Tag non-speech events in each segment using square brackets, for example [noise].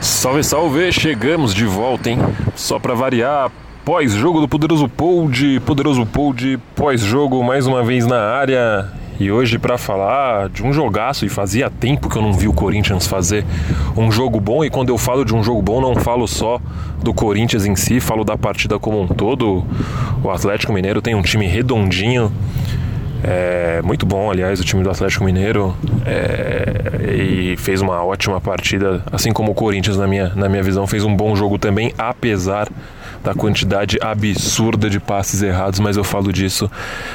Salve, salve! Chegamos de volta, hein? Só pra variar, pós-jogo do Poderoso Pold, Poderoso Pold, pós-jogo mais uma vez na área. E hoje para falar de um jogaço, e fazia tempo que eu não vi o Corinthians fazer um jogo bom, e quando eu falo de um jogo bom, não falo só do Corinthians em si, falo da partida como um todo. O Atlético Mineiro tem um time redondinho, é, muito bom, aliás, o time do Atlético Mineiro é, e fez uma ótima partida, assim como o Corinthians, na minha, na minha visão, fez um bom jogo também, apesar da quantidade absurda de passes errados, mas eu falo disso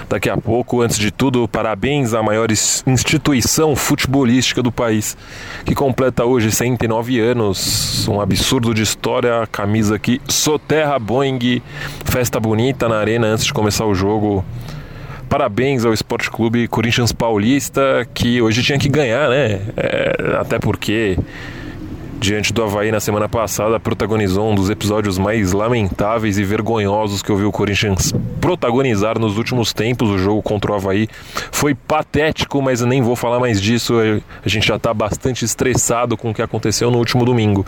daqui a pouco. Antes de tudo, parabéns à maior instituição futebolística do país, que completa hoje 109 anos. Um absurdo de história, a camisa aqui, Soterra Boeing, festa bonita na arena antes de começar o jogo. Parabéns ao Esporte Clube Corinthians Paulista, que hoje tinha que ganhar, né? É, até porque diante do Havaí na semana passada, protagonizou um dos episódios mais lamentáveis e vergonhosos que eu vi o Corinthians protagonizar nos últimos tempos. O jogo contra o Havaí foi patético, mas nem vou falar mais disso. A gente já está bastante estressado com o que aconteceu no último domingo.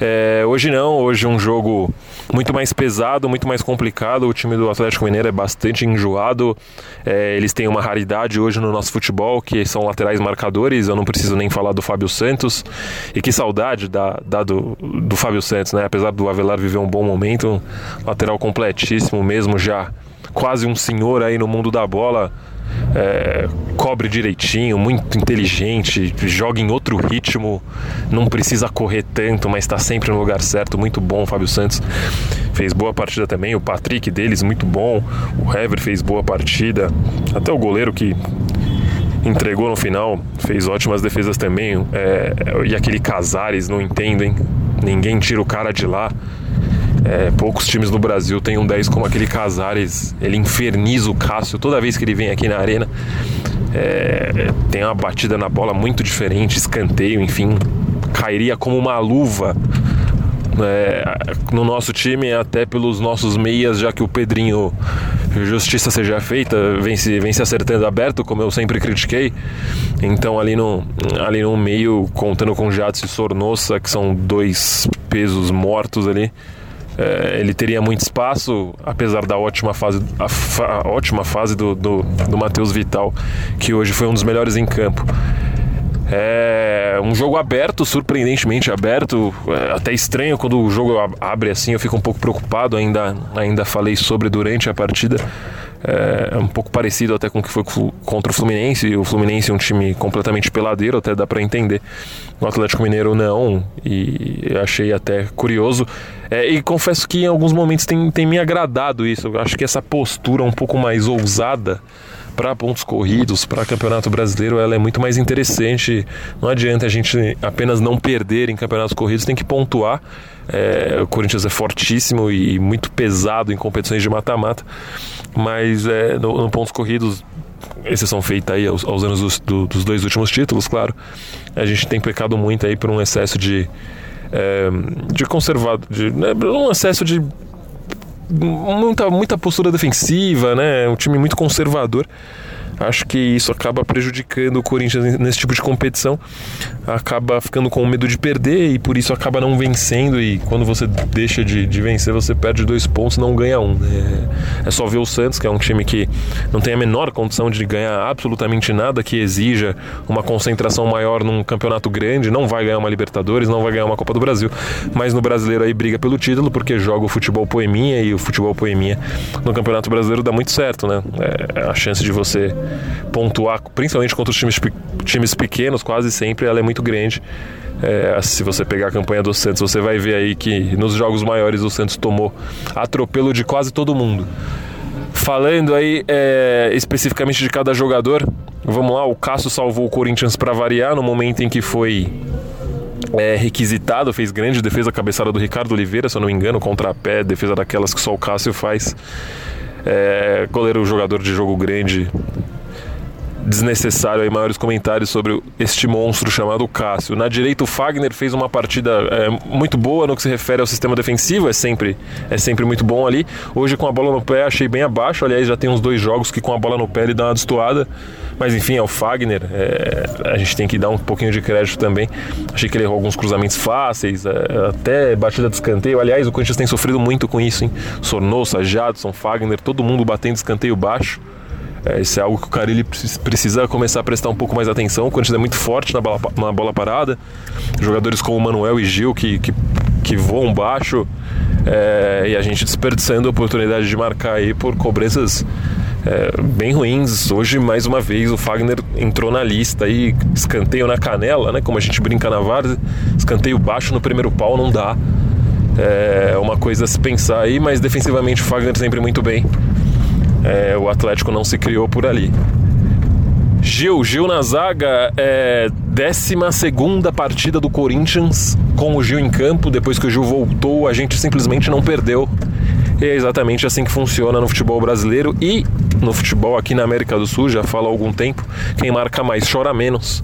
É, hoje não, hoje é um jogo muito mais pesado, muito mais complicado. O time do Atlético Mineiro é bastante enjoado. É, eles têm uma raridade hoje no nosso futebol, que são laterais marcadores. Eu não preciso nem falar do Fábio Santos. E que saudade qualidade da, da do, do Fábio Santos, né? Apesar do Avelar viver um bom momento, lateral completíssimo mesmo, já quase um senhor aí no mundo da bola. É, cobre direitinho, muito inteligente, joga em outro ritmo, não precisa correr tanto, mas está sempre no lugar certo. Muito bom, Fábio Santos fez boa partida também. O Patrick deles, muito bom. O Hever fez boa partida. Até o goleiro que entregou no final, fez ótimas defesas também. É, e aquele Casares, não entendem, ninguém tira o cara de lá. É, poucos times no Brasil têm um 10 como aquele Casares. Ele inferniza o Cássio toda vez que ele vem aqui na arena. É, tem uma batida na bola muito diferente, escanteio, enfim, cairia como uma luva é, no nosso time, até pelos nossos meias, já que o Pedrinho, justiça seja feita, vem se, vem se acertando aberto, como eu sempre critiquei. Então, ali no, ali no meio, contando com Jadson e Sornossa, que são dois pesos mortos ali. É, ele teria muito espaço, apesar da ótima fase, a, a ótima fase do, do, do Matheus Vital, que hoje foi um dos melhores em campo. É um jogo aberto, surpreendentemente aberto. É até estranho quando o jogo abre assim, eu fico um pouco preocupado. Ainda, ainda falei sobre durante a partida. É um pouco parecido até com o que foi contra o Fluminense. O Fluminense é um time completamente peladeiro, até dá para entender. O Atlético Mineiro não, e achei até curioso. É, e confesso que em alguns momentos tem, tem me agradado isso. Eu acho que essa postura um pouco mais ousada para pontos corridos, para campeonato brasileiro, ela é muito mais interessante. Não adianta a gente apenas não perder em campeonatos corridos, tem que pontuar. É, o Corinthians é fortíssimo e muito pesado em competições de mata-mata, mas é, no, no pontos corridos exceção feita aí aos, aos anos dos, do, dos, dois últimos títulos, claro, a gente tem pecado muito aí por um excesso de é, de conservado, de, né, um excesso de muita, muita postura defensiva, né? Um time muito conservador. Acho que isso acaba prejudicando o Corinthians nesse tipo de competição. Acaba ficando com medo de perder e por isso acaba não vencendo. E quando você deixa de, de vencer, você perde dois pontos não ganha um. É, é, só ver o Santos, que é um time que não tem a menor condição de ganhar absolutamente nada que exija uma concentração maior num campeonato grande. Não vai ganhar uma Libertadores, não vai ganhar uma Copa do Brasil. Mas no brasileiro aí briga pelo título porque joga o futebol poeminha e o futebol poeminha no Campeonato Brasileiro dá muito certo, né? É, a chance de você pontuar, principalmente contra os times, times pequenos, quase sempre ela é muito grande. É, se você pegar a campanha do Santos, você vai ver aí que nos jogos maiores o Santos tomou atropelo de quase todo mundo. Falando aí é, especificamente de cada jogador, vamos lá, o Cássio salvou o Corinthians para variar no momento em que foi é, requisitado, fez grande defesa cabeçada do Ricardo Oliveira, se eu não me engano, contra a pé, defesa daquelas que só o Cássio faz. É, goleiro jogador de jogo grande, desnecessário aí maiores comentários sobre este monstro chamado Cássio. Na direita o Fagner fez uma partida é, muito boa no que se refere ao sistema defensivo, é sempre é sempre muito bom ali. Hoje com a bola no pé achei bem abaixo, aliás já tem uns dois jogos que com a bola no pé ele dá uma destoada, Mas enfim, é o Fagner, é, a gente tem que dar um pouquinho de crédito também. Achei que ele errou alguns cruzamentos fáceis, é, até batida de escanteio. Aliás, o Corinthians tem sofrido muito com isso, hein? Sornosa, Jadson, Fagner, todo mundo batendo escanteio baixo. É, isso é algo que o Carilli precisa começar a prestar um pouco mais atenção. O Corinthians é muito forte na bola, na bola parada. Jogadores como Manuel e Gil que, que, que voam baixo. É, e a gente desperdiçando a oportunidade de marcar aí por cobranças é, bem ruins. Hoje, mais uma vez, o Fagner entrou na lista aí, escanteio na canela, né? Como a gente brinca na várzea, escanteio baixo no primeiro pau não dá. É uma coisa a se pensar aí, mas defensivamente o Fagner sempre muito bem é, o Atlético não se criou por ali. Gil, Gil na zaga, é, 12 partida do Corinthians com o Gil em campo. Depois que o Gil voltou, a gente simplesmente não perdeu. E é exatamente assim que funciona no futebol brasileiro e no futebol aqui na América do Sul, já fala há algum tempo. Quem marca mais chora menos.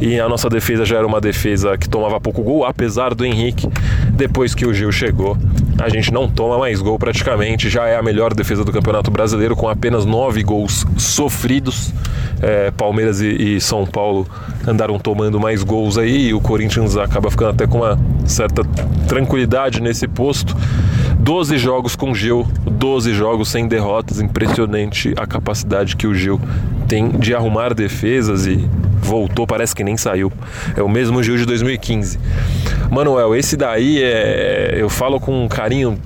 E a nossa defesa já era uma defesa que tomava pouco gol, apesar do Henrique. Depois que o Gil chegou, a gente não toma mais gol praticamente. Já é a melhor defesa do Campeonato Brasileiro, com apenas nove gols sofridos. É, Palmeiras e, e, São Paulo andaram tomando mais gols aí. E o Corinthians acaba ficando até com uma certa tranquilidade nesse posto. 12 jogos com Gil, 12 jogos sem derrotas. Impressionante a capacidade que o Gil tem de arrumar defesas e voltou, parece que nem saiu. É o mesmo Gil de 2015. Manuel, esse daí é. Eu falo com um carinho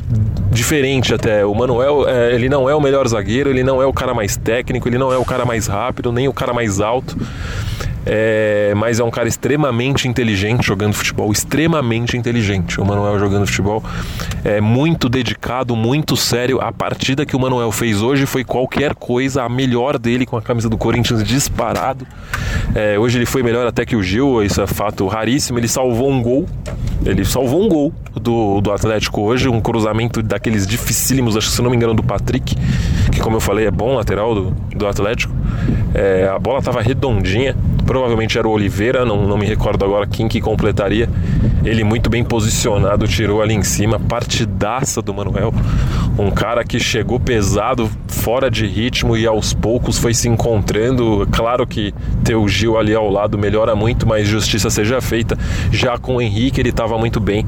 diferente até. O Manuel, é, ele não é o melhor zagueiro, ele não é o cara mais técnico, ele não é o cara mais rápido, nem o cara mais alto. É, mas é um cara extremamente inteligente jogando futebol, extremamente inteligente. O Manuel jogando futebol é muito dedicado, muito sério. A partida que o Manuel fez hoje foi qualquer coisa, a melhor dele com a camisa do Corinthians disparado. É, hoje ele foi melhor até que o Gil, isso é fato raríssimo. Ele salvou um gol, ele salvou um gol do, do Atlético hoje, um cruzamento daqueles dificílimos, acho que se não me engano, do Patrick, que como eu falei é bom lateral do, do Atlético. É, a bola estava redondinha provavelmente era o Oliveira, não, não me recordo agora quem que completaria. Ele muito bem posicionado, tirou ali em cima, partidaça do Manuel. Um cara que chegou pesado, fora de ritmo e aos poucos foi se encontrando. Claro que ter o Gil ali ao lado melhora muito, mas justiça seja feita. Já com o Henrique ele estava muito bem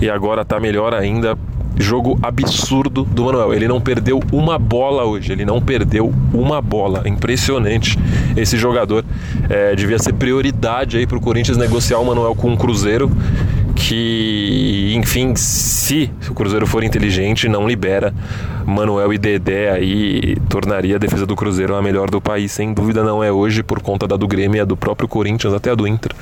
e agora está melhor ainda Jogo absurdo do Manuel. Ele não perdeu uma bola hoje. Ele não perdeu uma bola. Impressionante esse jogador. É, devia ser prioridade aí para o Corinthians negociar o Manuel com o Cruzeiro. Que, enfim, se o Cruzeiro for inteligente, não libera Manuel e Dedé aí, tornaria a defesa do Cruzeiro a melhor do país. Sem dúvida não é hoje, por conta da do Grêmio e a do próprio Corinthians, até a do Inter.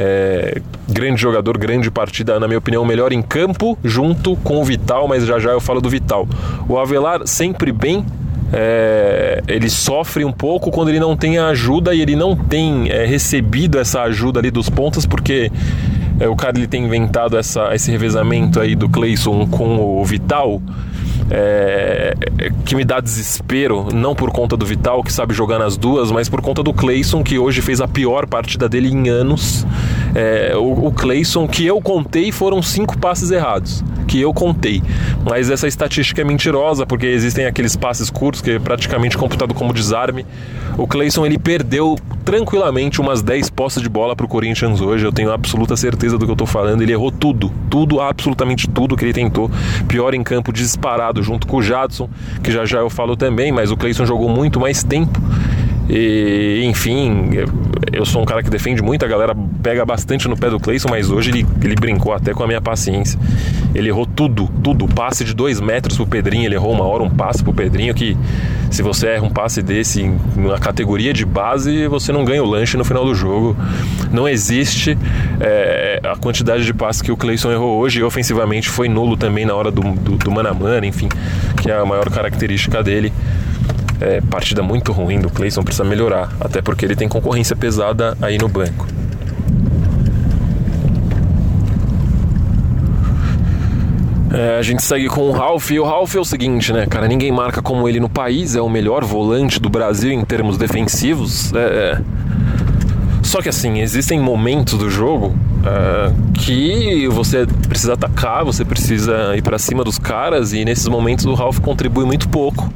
É, grande jogador, grande partida, na minha opinião, melhor em campo, junto com o Vital, mas já já eu falo do Vital. O Avelar sempre bem, é, ele sofre um pouco quando ele não tem a ajuda e ele não tem é, recebido essa ajuda ali dos pontas, porque é, o cara ele tem inventado essa, esse revezamento aí do Cleison com o Vital é, que me dá desespero, não por conta do Vital, que sabe jogar nas duas, mas por conta do Cleison, que hoje fez a pior partida dele em anos. É, o, o Cleison, que eu contei, foram cinco passes errados que eu contei. Mas essa estatística é mentirosa, porque existem aqueles passes curtos que é praticamente computado como desarme. O Cleison ele perdeu tranquilamente umas 10 postas de bola para o Corinthians hoje. Eu tenho absoluta certeza do que eu estou falando. Ele errou tudo, tudo, absolutamente tudo que ele tentou. Pior em campo, disparado, junto com o Jadson, que já já eu falo também, mas o Cleison jogou muito mais tempo. E, enfim, eu sou um cara que defende muito, a galera pega bastante no pé do Cleison, mas hoje ele, ele brincou até com a minha paciência. Ele errou tudo, tudo. Passe de dois metros pro Pedrinho, ele errou uma hora um passe pro Pedrinho que se você erra um passe desse na categoria de base, você não ganha o lanche no final do jogo. Não existe é, a quantidade de passes que o Cleison errou hoje e ofensivamente foi nulo também na hora do, do, do mano a mano, enfim, que é a maior característica dele é, partida muito ruim do Clayson, precisa melhorar, até porque ele tem concorrência pesada aí no banco. É, a gente segue com o Ralph, e o Ralph é o seguinte, né, cara? Ninguém marca como ele no país, é o melhor volante do Brasil em termos defensivos. É, é. Só que assim, existem momentos do jogo uh, que você precisa atacar, você precisa ir para cima dos caras, e nesses momentos o Ralph contribui muito pouco.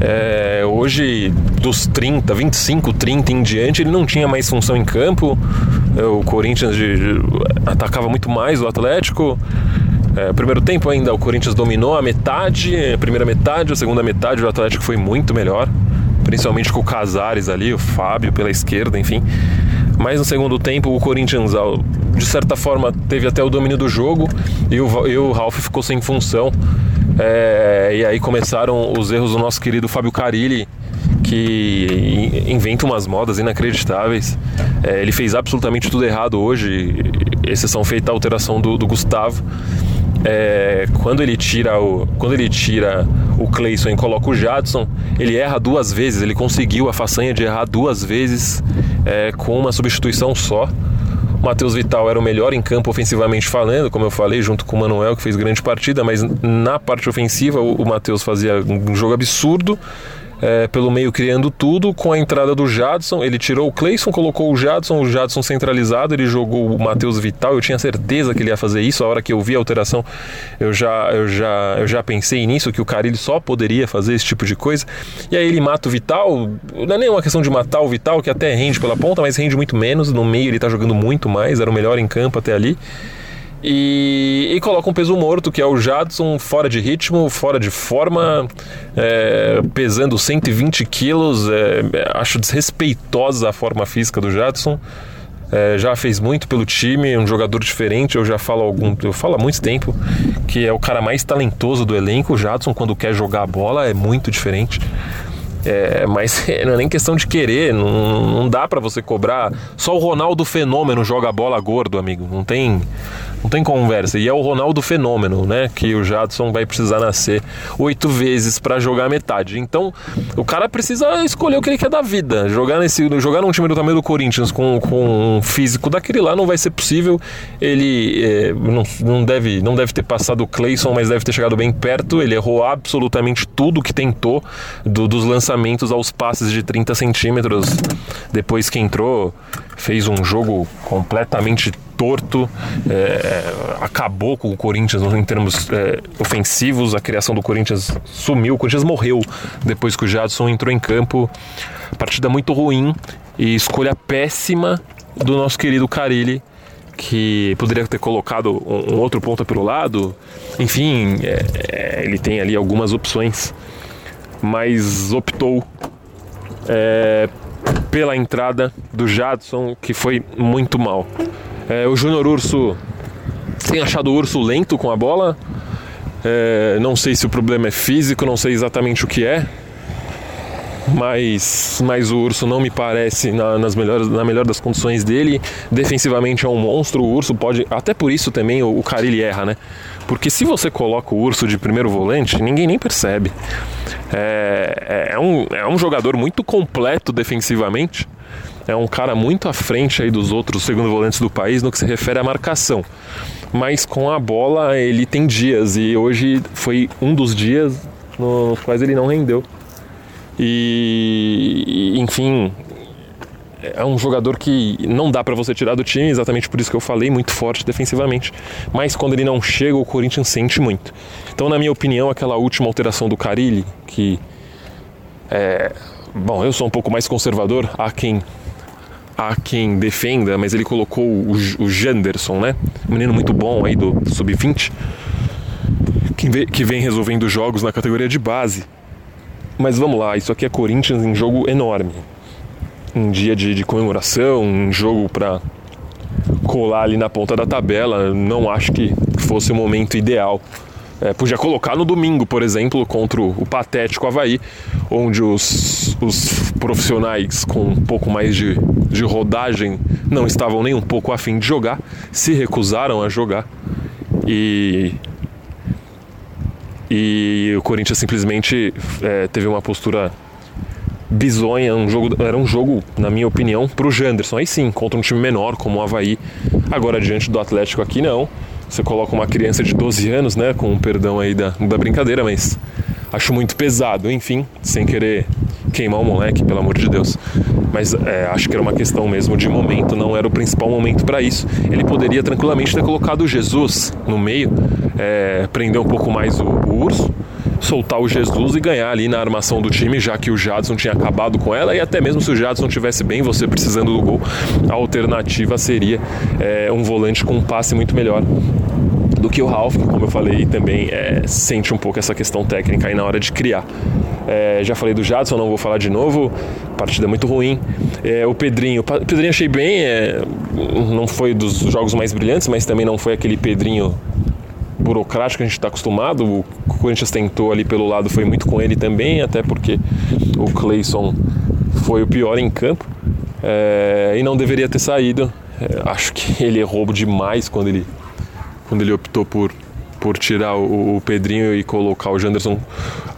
É, hoje, dos 30, 25, 30 em diante, ele não tinha mais função em campo. É, o Corinthians de, de, atacava muito mais o Atlético. É, primeiro tempo ainda o Corinthians dominou a metade, a primeira metade, a segunda metade o Atlético foi muito melhor, principalmente com o Casares ali, o Fábio pela esquerda, enfim. Mas no segundo tempo o Corinthians, de certa forma, teve até o domínio do jogo e o, e o Ralf ficou sem função. É, e aí começaram os erros do nosso querido Fábio Carilli, que inventa umas modas inacreditáveis. É, ele fez absolutamente tudo errado hoje, exceção feita a alteração do, do Gustavo. É, quando ele tira o quando ele tira o Cleison e coloca o Jadson, ele erra duas vezes. Ele conseguiu a façanha de errar duas vezes é, com uma substituição só. O Matheus Vital era o melhor em campo ofensivamente falando, como eu falei, junto com o Manuel, que fez grande partida, mas na parte ofensiva o, Matheus fazia um jogo absurdo é, pelo meio criando tudo, com a entrada do Jadson, ele tirou o Cleison, colocou o Jadson, o Jadson centralizado, ele jogou o Matheus Vital, eu tinha certeza que ele ia fazer isso, a hora que eu vi a alteração, eu já, eu já, eu já pensei nisso, que o Carilli só poderia fazer esse tipo de coisa, e aí ele mata o Vital, não é nem uma questão de matar o Vital, que até rende pela ponta, mas rende muito menos, no meio ele tá jogando muito mais, era o melhor em campo até ali, e, e, coloca um peso morto, que é o Jadson, fora de ritmo, fora de forma, é, pesando 120 quilos. É, acho desrespeitosa a forma física do Jadson. É, já fez muito pelo time, um jogador diferente. Eu já falo algum, eu falo há muito tempo que é o cara mais talentoso do elenco. O Jadson, quando quer jogar a bola, é muito diferente. É, mas [laughs] não é nem questão de querer, não, não dá para você cobrar. Só o Ronaldo Fenômeno joga bola gordo, amigo. Não tem, não tem conversa. E é o Ronaldo Fenômeno, né? Que o Jadson vai precisar nascer oito vezes para jogar metade. Então, o cara precisa escolher o que ele quer da vida. Jogar, nesse, jogar num time do tamanho do Corinthians com, com um físico daquele lá não vai ser possível. Ele é, não, não, deve, não deve ter passado o Clayson, mas deve ter chegado bem perto. Ele errou absolutamente tudo que tentou do, dos lançamentos aos passes de 30 centímetros. Depois que entrou, fez um jogo completamente torto, é, acabou com o Corinthians em termos é, ofensivos, a criação do Corinthians sumiu, o Corinthians morreu depois que o Jadson entrou em campo. Partida muito ruim e escolha péssima do nosso querido Carilli, que poderia ter colocado um, outro ponta pelo lado. Enfim, é, é ele tem ali algumas opções, mas optou é, pela entrada do Jadson, que foi muito mal. É, o Júnior Urso tem achado o Urso lento com a bola. É, não sei se o problema é físico, não sei exatamente o que é. Mas, mas o Urso não me parece na, nas melhores, na melhor das condições dele. Defensivamente é um monstro. O Urso pode. Até por isso também o, o Carilli erra, né? Porque se você coloca o Urso de primeiro volante, ninguém nem percebe. É, é, é um, é um jogador muito completo defensivamente é um cara muito à frente aí dos outros segundo volantes do país no que se refere à marcação. Mas com a bola ele tem dias e hoje foi um dos dias nos quais ele não rendeu. E, enfim, é um jogador que não dá para você tirar do time, exatamente por isso que eu falei, muito forte defensivamente. Mas quando ele não chega, o Corinthians sente muito. Então, na minha opinião, aquela última alteração do Carilli, que é, bom, eu sou um pouco mais conservador, há quem há quem defenda, mas ele colocou o, o Janderson, né? Um menino muito bom aí do Sub-20, que, vem resolvendo jogos na categoria de base. Mas vamos lá, isso aqui é Corinthians em jogo enorme. Um dia de, de comemoração, um jogo para colar ali na ponta da tabela. Não acho que fosse o momento ideal é, podia colocar no domingo, por exemplo, contra o, patético Havaí, onde os, os profissionais com um pouco mais de, de rodagem não estavam nem um pouco afim de jogar, se recusaram a jogar. E, e o Corinthians simplesmente é, teve uma postura bizonha, um jogo, era um jogo, na minha opinião, para o Janderson. Aí sim, contra um time menor como o Havaí. Agora, diante do Atlético aqui, não você coloca uma criança de 12 anos, né, com perdão aí da, da brincadeira, mas acho muito pesado, enfim, sem querer queimar o moleque, pelo amor de Deus. Mas é, acho que era uma questão mesmo de momento, não era o principal momento para isso. Ele poderia tranquilamente ter colocado Jesus no meio, é, prender um pouco mais o, o urso soltar o Jesus e ganhar ali na armação do time, já que o Jadson tinha acabado com ela, e até mesmo se o Jadson tivesse bem, você precisando do gol, a alternativa seria é, um volante com um passe muito melhor do que o Ralph, que como eu falei também é, sente um pouco essa questão técnica aí na hora de criar. É, já falei do Jadson, não vou falar de novo. Partida muito ruim. É, o Pedrinho, o Pedrinho achei bem, não foi dos jogos mais brilhantes, mas também não foi aquele Pedrinho burocrático que a gente está acostumado. O Corinthians tentou ali pelo lado, foi muito com ele também, até porque o Clayson foi o pior em campo é, e não deveria ter saído. É, acho que [laughs] ele errou demais quando ele, quando ele optou por, por tirar o, o Pedrinho e colocar o Janderson.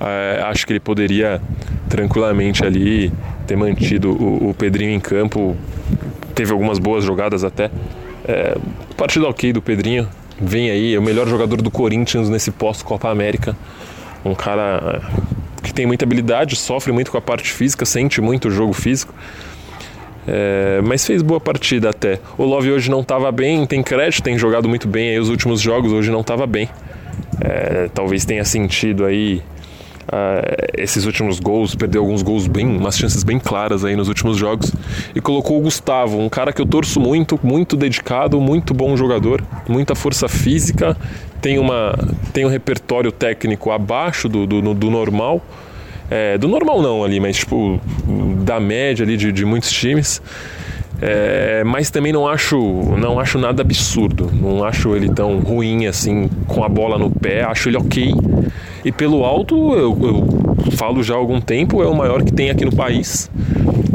É, acho que ele poderia tranquilamente ali ter mantido o, o Pedrinho em campo. Teve algumas boas jogadas até. É, partida ok do Pedrinho, vem aí, é o melhor jogador do Corinthians nesse pós-Copa América. Um cara é, que tem muita habilidade, sofre muito com a parte física, sente muito o jogo físico. É, mas fez boa partida até. O Love hoje não estava bem, tem crédito, tem jogado muito bem aí os últimos jogos, hoje não estava bem. É, talvez tenha sentido aí esses últimos gols, perdeu alguns gols bem, umas chances bem claras aí nos últimos jogos e colocou o Gustavo, um cara que eu torço muito, muito dedicado, muito bom jogador, muita força física, tem uma tem um repertório técnico abaixo do, do, do normal. É, do normal não ali, mas tipo da média ali de, de muitos times. É, mas também não acho, não acho nada absurdo. Não acho ele tão ruim assim com a bola no pé. Acho ele ok. E pelo alto, eu, eu falo já há algum tempo, é o maior que tem aqui no país.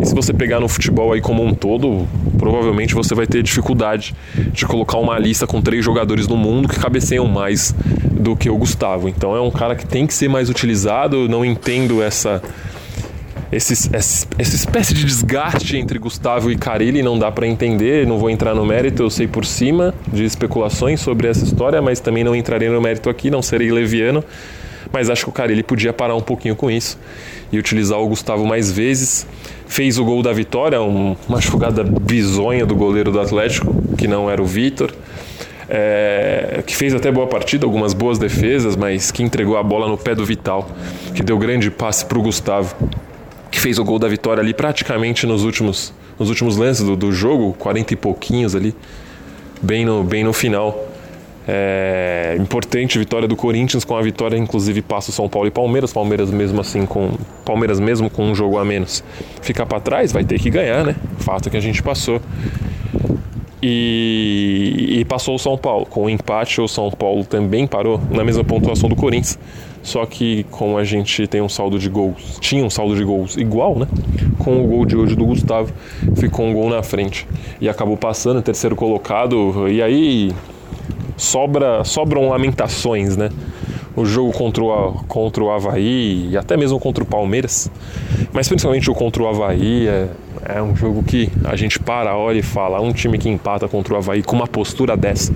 E se você pegar no futebol aí como um todo, provavelmente você vai ter dificuldade de colocar uma lista com três jogadores no mundo que cabeceiam mais do que o Gustavo. Então é um cara que tem que ser mais utilizado. Eu não entendo essa esse, essa, essa espécie de desgaste entre Gustavo e Carilli não dá para entender, não vou entrar no mérito, eu sei por cima de especulações sobre essa história, mas também não entrarei no mérito aqui, não serei leviano, mas acho que o Carilli podia parar um pouquinho com isso e utilizar o Gustavo mais vezes. Fez o gol da vitória, um, uma jogada bizonha do goleiro do Atlético, que não era o Vitor. É, que fez até boa partida, algumas boas defesas, mas que entregou a bola no pé do Vital, que deu grande passe para o Gustavo que fez o gol da vitória ali praticamente nos últimos, nos últimos lances do, do jogo, 40 e pouquinhos ali, bem no, bem no final. É, importante vitória do Corinthians com a vitória inclusive passa o São Paulo e Palmeiras. Palmeiras mesmo assim com Palmeiras mesmo com um jogo a menos. Ficar para trás vai ter que ganhar né? Fato que a gente passou. E, e passou o São Paulo. Com o empate o São Paulo também parou na mesma pontuação do Corinthians. Só que como a gente tem um saldo de gols, tinha um saldo de gols igual, né? Com o gol de hoje do Gustavo, ficou um gol na frente. E acabou passando, terceiro colocado. E aí sobra, sobram lamentações, né? O jogo contra o, contra o Havaí e até mesmo contra o Palmeiras, mas principalmente o contra o Havaí é, é um jogo que a gente para, olha e fala: um time que empata contra o Havaí com uma postura dessa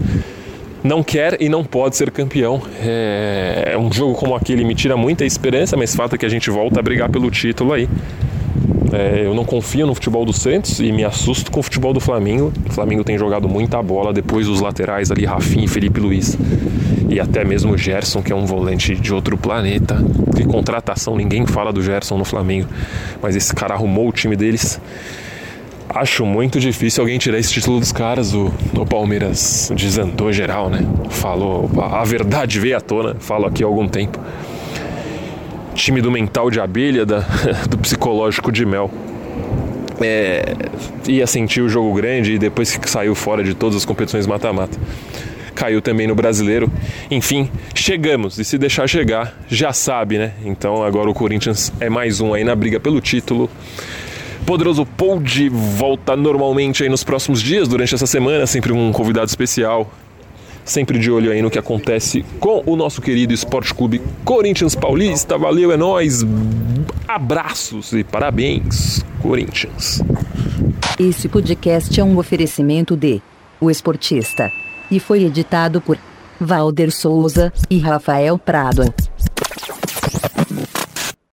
não quer e não pode ser campeão. É, é um jogo como aquele me tira muita esperança, mas fato é que a gente volta a brigar pelo título aí. É, eu não confio no futebol do Santos e me assusto com o futebol do Flamengo. O Flamengo tem jogado muita bola depois dos laterais ali, Rafinha e Felipe Luiz. E até mesmo o Gerson, que é um volante de outro planeta. De contratação, ninguém fala do Gerson no Flamengo. Mas esse cara arrumou o time deles Acho muito difícil alguém tirar esse título dos caras. O, o Palmeiras desandou geral, né? Falou, a verdade veio à tona, falo aqui há algum tempo. Time do mental de abelha, da, [laughs] do psicológico de mel. É, ia sentir o jogo grande e depois que saiu fora de todas as competições mata-mata. Caiu também no brasileiro. Enfim, chegamos. E se deixar chegar, já sabe, né? Então agora o Corinthians é mais um aí na briga pelo título. Poderoso Pod volta normalmente aí nos próximos dias, durante essa semana, sempre um convidado especial. Sempre de olho aí no que acontece com o nosso querido Esporte Clube Corinthians Paulista. Valeu, é nóis. Abraços e parabéns, Corinthians. Esse podcast é um oferecimento de O Esportista e foi editado por Valder Souza e Rafael Prado.